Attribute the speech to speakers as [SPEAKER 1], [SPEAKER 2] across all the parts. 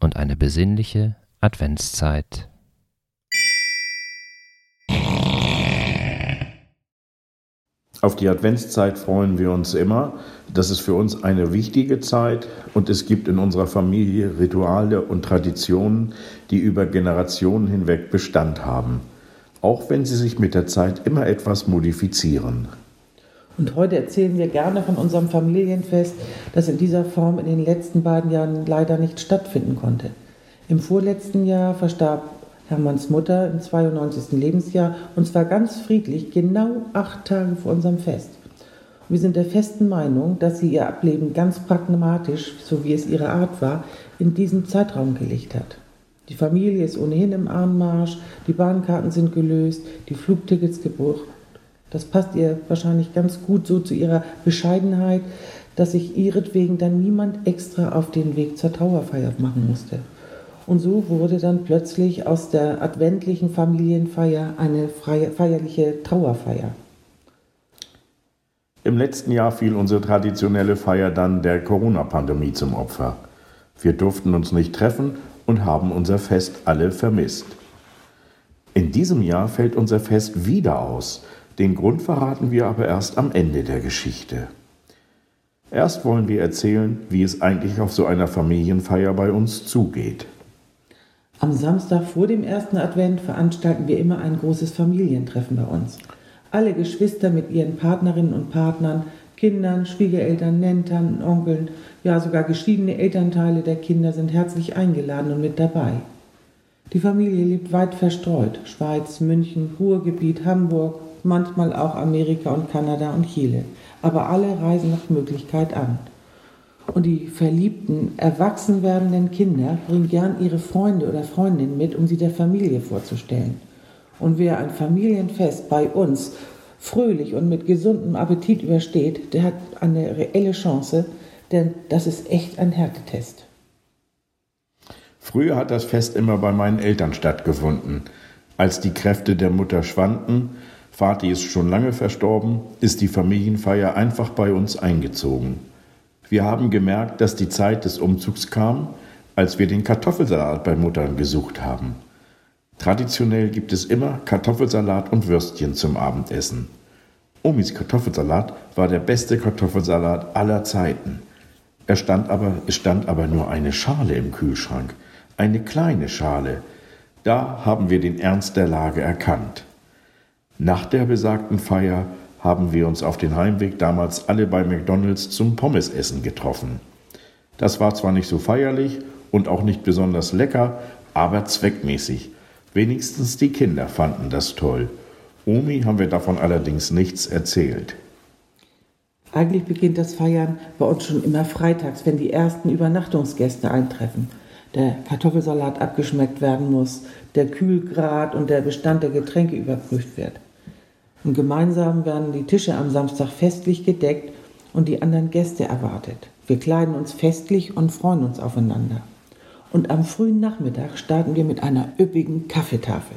[SPEAKER 1] und eine besinnliche Adventszeit.
[SPEAKER 2] Auf die Adventszeit freuen wir uns immer. Das ist für uns eine wichtige Zeit und es gibt in unserer Familie Rituale und Traditionen, die über Generationen hinweg Bestand haben, auch wenn sie sich mit der Zeit immer etwas modifizieren.
[SPEAKER 3] Und heute erzählen wir gerne von unserem Familienfest, das in dieser Form in den letzten beiden Jahren leider nicht stattfinden konnte. Im vorletzten Jahr verstarb Hermanns Mutter im 92. Lebensjahr und zwar ganz friedlich, genau acht Tage vor unserem Fest. Wir sind der festen Meinung, dass sie ihr Ableben ganz pragmatisch, so wie es ihre Art war, in diesen Zeitraum gelegt hat. Die Familie ist ohnehin im Anmarsch, die Bahnkarten sind gelöst, die Flugtickets gebucht das passt ihr wahrscheinlich ganz gut so zu ihrer Bescheidenheit, dass sich ihretwegen dann niemand extra auf den Weg zur Trauerfeier machen musste. Und so wurde dann plötzlich aus der adventlichen Familienfeier eine feierliche Trauerfeier.
[SPEAKER 2] Im letzten Jahr fiel unsere traditionelle Feier dann der Corona-Pandemie zum Opfer. Wir durften uns nicht treffen und haben unser Fest alle vermisst. In diesem Jahr fällt unser Fest wieder aus, den Grund verraten wir aber erst am Ende der Geschichte. Erst wollen wir erzählen, wie es eigentlich auf so einer Familienfeier bei uns zugeht.
[SPEAKER 3] Am Samstag vor dem ersten Advent veranstalten wir immer ein großes Familientreffen bei uns. Alle Geschwister mit ihren Partnerinnen und Partnern, Kindern, Schwiegereltern, Nentern, Onkeln, ja sogar geschiedene Elternteile der Kinder sind herzlich eingeladen und mit dabei. Die Familie lebt weit verstreut. Schweiz, München, Ruhrgebiet, Hamburg, manchmal auch Amerika und Kanada und Chile. Aber alle reisen nach Möglichkeit an. Und die verliebten, erwachsen werdenden Kinder bringen gern ihre Freunde oder Freundinnen mit, um sie der Familie vorzustellen. Und wer ein Familienfest bei uns fröhlich und mit gesundem Appetit übersteht, der hat eine reelle Chance, denn das ist echt ein Härtetest.
[SPEAKER 2] Früher hat das Fest immer bei meinen Eltern stattgefunden. Als die Kräfte der Mutter schwanden, Vati ist schon lange verstorben, ist die Familienfeier einfach bei uns eingezogen. Wir haben gemerkt, dass die Zeit des Umzugs kam, als wir den Kartoffelsalat bei Muttern gesucht haben. Traditionell gibt es immer Kartoffelsalat und Würstchen zum Abendessen. Omis Kartoffelsalat war der beste Kartoffelsalat aller Zeiten. Er stand aber, es stand aber nur eine Schale im Kühlschrank, eine kleine Schale. Da haben wir den Ernst der Lage erkannt. Nach der besagten Feier haben wir uns auf den Heimweg damals alle bei McDonald's zum Pommesessen getroffen. Das war zwar nicht so feierlich und auch nicht besonders lecker, aber zweckmäßig. Wenigstens die Kinder fanden das toll. Omi haben wir davon allerdings nichts erzählt.
[SPEAKER 3] Eigentlich beginnt das Feiern bei uns schon immer freitags, wenn die ersten Übernachtungsgäste eintreffen. Der Kartoffelsalat abgeschmeckt werden muss, der Kühlgrad und der Bestand der Getränke überprüft wird. Und gemeinsam werden die Tische am Samstag festlich gedeckt und die anderen Gäste erwartet. Wir kleiden uns festlich und freuen uns aufeinander. Und am frühen Nachmittag starten wir mit einer üppigen Kaffeetafel.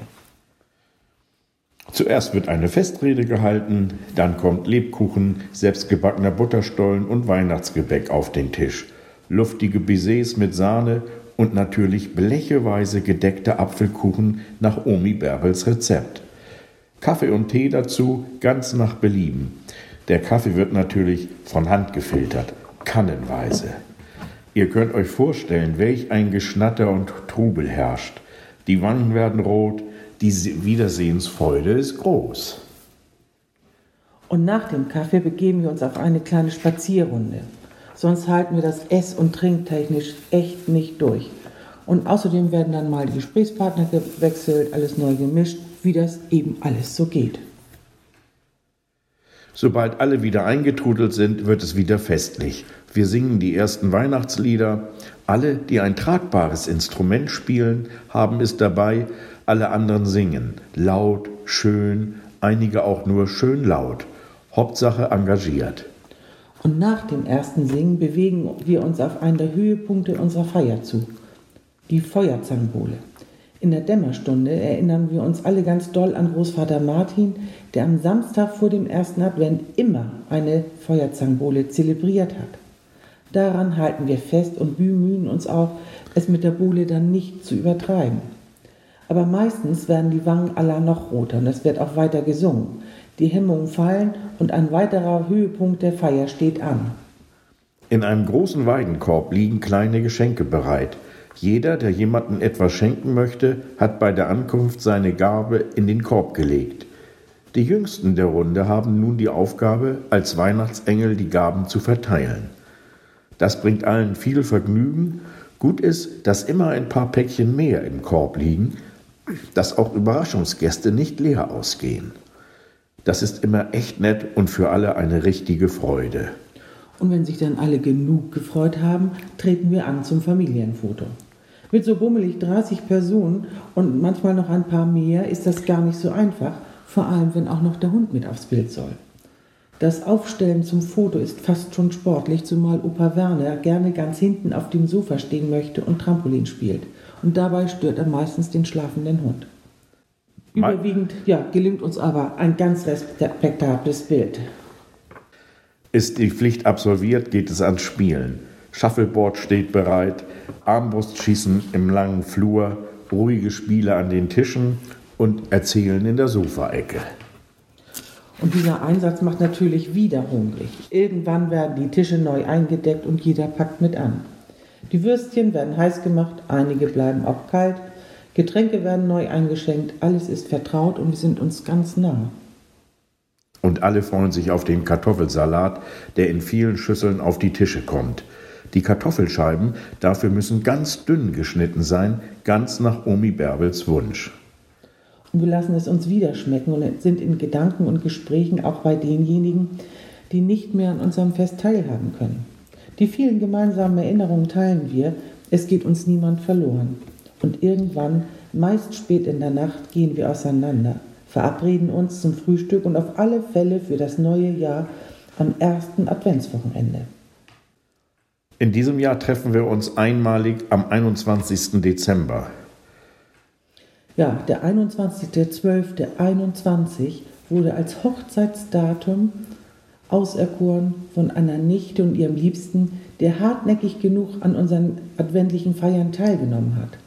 [SPEAKER 2] Zuerst wird eine Festrede gehalten, dann kommt Lebkuchen, selbstgebackener Butterstollen und Weihnachtsgebäck auf den Tisch, luftige Baisers mit Sahne und natürlich blecheweise gedeckte Apfelkuchen nach Omi Bärbels Rezept. Kaffee und Tee dazu ganz nach Belieben. Der Kaffee wird natürlich von Hand gefiltert, kannenweise. Ihr könnt euch vorstellen, welch ein Geschnatter und Trubel herrscht. Die Wangen werden rot, die Wiedersehensfreude ist groß.
[SPEAKER 3] Und nach dem Kaffee begeben wir uns auf eine kleine Spazierrunde. Sonst halten wir das ess- und trinktechnisch echt nicht durch. Und außerdem werden dann mal die Gesprächspartner gewechselt, alles neu gemischt wie das eben alles so geht.
[SPEAKER 2] Sobald alle wieder eingetrudelt sind, wird es wieder festlich. Wir singen die ersten Weihnachtslieder, Alle, die ein tragbares Instrument spielen, haben es dabei, alle anderen singen, laut, schön, einige auch nur schön laut. Hauptsache engagiert.
[SPEAKER 3] Und nach dem ersten Singen bewegen wir uns auf einen der Höhepunkte unserer Feier zu, die Feuerzangenbowle. In der Dämmerstunde erinnern wir uns alle ganz doll an Großvater Martin, der am Samstag vor dem ersten Advent immer eine Feuerzangenbowle zelebriert hat. Daran halten wir fest und bemühen uns auch, es mit der Bowle dann nicht zu übertreiben. Aber meistens werden die Wangen aller noch roter und es wird auch weiter gesungen. Die Hemmungen fallen und ein weiterer Höhepunkt der Feier steht an.
[SPEAKER 2] In einem großen Weidenkorb liegen kleine Geschenke bereit. Jeder, der jemandem etwas schenken möchte, hat bei der Ankunft seine Gabe in den Korb gelegt. Die Jüngsten der Runde haben nun die Aufgabe, als Weihnachtsengel die Gaben zu verteilen. Das bringt allen viel Vergnügen. Gut ist, dass immer ein paar Päckchen mehr im Korb liegen, dass auch Überraschungsgäste nicht leer ausgehen. Das ist immer echt nett und für alle eine richtige Freude.
[SPEAKER 3] Und wenn sich dann alle genug gefreut haben, treten wir an zum Familienfoto. Mit so bummelig 30 Personen und manchmal noch ein paar mehr ist das gar nicht so einfach, vor allem wenn auch noch der Hund mit aufs Bild soll. Das Aufstellen zum Foto ist fast schon sportlich, zumal Opa Werner gerne ganz hinten auf dem Sofa stehen möchte und Trampolin spielt. Und dabei stört er meistens den schlafenden Hund. Überwiegend ja, gelingt uns aber ein ganz respektables Bild.
[SPEAKER 2] Ist die Pflicht absolviert, geht es ans Spielen. Shuffleboard steht bereit, Armbrustschießen im langen Flur, ruhige Spiele an den Tischen und Erzählen in der Sofaecke.
[SPEAKER 3] Und dieser Einsatz macht natürlich wieder hungrig. Irgendwann werden die Tische neu eingedeckt und jeder packt mit an. Die Würstchen werden heiß gemacht, einige bleiben auch kalt, Getränke werden neu eingeschenkt, alles ist vertraut und wir sind uns ganz nah.
[SPEAKER 2] Und alle freuen sich auf den Kartoffelsalat, der in vielen Schüsseln auf die Tische kommt. Die Kartoffelscheiben dafür müssen ganz dünn geschnitten sein, ganz nach Omi Bärbels Wunsch.
[SPEAKER 3] Und wir lassen es uns wieder schmecken und sind in Gedanken und Gesprächen auch bei denjenigen, die nicht mehr an unserem Fest teilhaben können. Die vielen gemeinsamen Erinnerungen teilen wir, es geht uns niemand verloren. Und irgendwann, meist spät in der Nacht, gehen wir auseinander, verabreden uns zum Frühstück und auf alle Fälle für das neue Jahr am ersten Adventswochenende.
[SPEAKER 2] In diesem Jahr treffen wir uns einmalig am 21. Dezember.
[SPEAKER 3] Ja, der 21.12.21 wurde als Hochzeitsdatum auserkoren von einer Nichte und ihrem Liebsten, der hartnäckig genug an unseren adventlichen Feiern teilgenommen hat.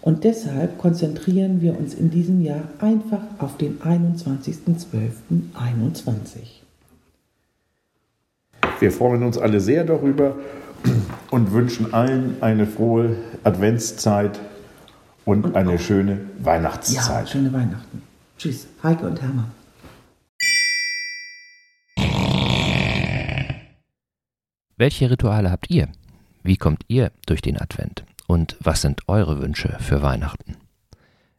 [SPEAKER 3] Und deshalb konzentrieren wir uns in diesem Jahr einfach auf den 21.12.21.
[SPEAKER 2] Wir freuen uns alle sehr darüber und wünschen allen eine frohe Adventszeit und, und eine schöne Weihnachtszeit.
[SPEAKER 3] Ja, schöne Weihnachten. Tschüss, Heike und Hermann.
[SPEAKER 1] Welche Rituale habt ihr? Wie kommt ihr durch den Advent? Und was sind eure Wünsche für Weihnachten?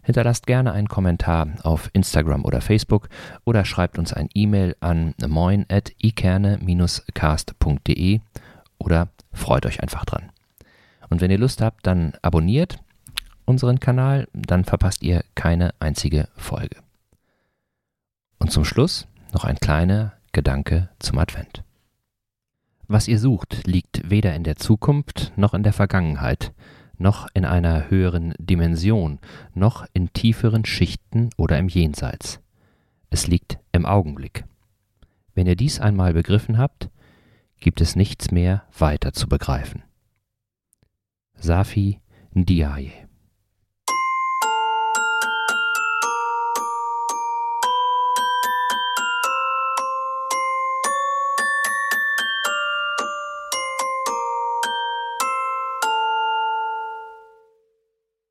[SPEAKER 1] Hinterlasst gerne einen Kommentar auf Instagram oder Facebook oder schreibt uns ein E-Mail an moin.ikerne-cast.de oder freut euch einfach dran. Und wenn ihr Lust habt, dann abonniert unseren Kanal, dann verpasst ihr keine einzige Folge. Und zum Schluss noch ein kleiner Gedanke zum Advent. Was ihr sucht, liegt weder in der Zukunft noch in der Vergangenheit, noch in einer höheren Dimension, noch in tieferen Schichten oder im Jenseits. Es liegt im Augenblick. Wenn ihr dies einmal begriffen habt, gibt es nichts mehr weiter zu begreifen. Safi Ndiaye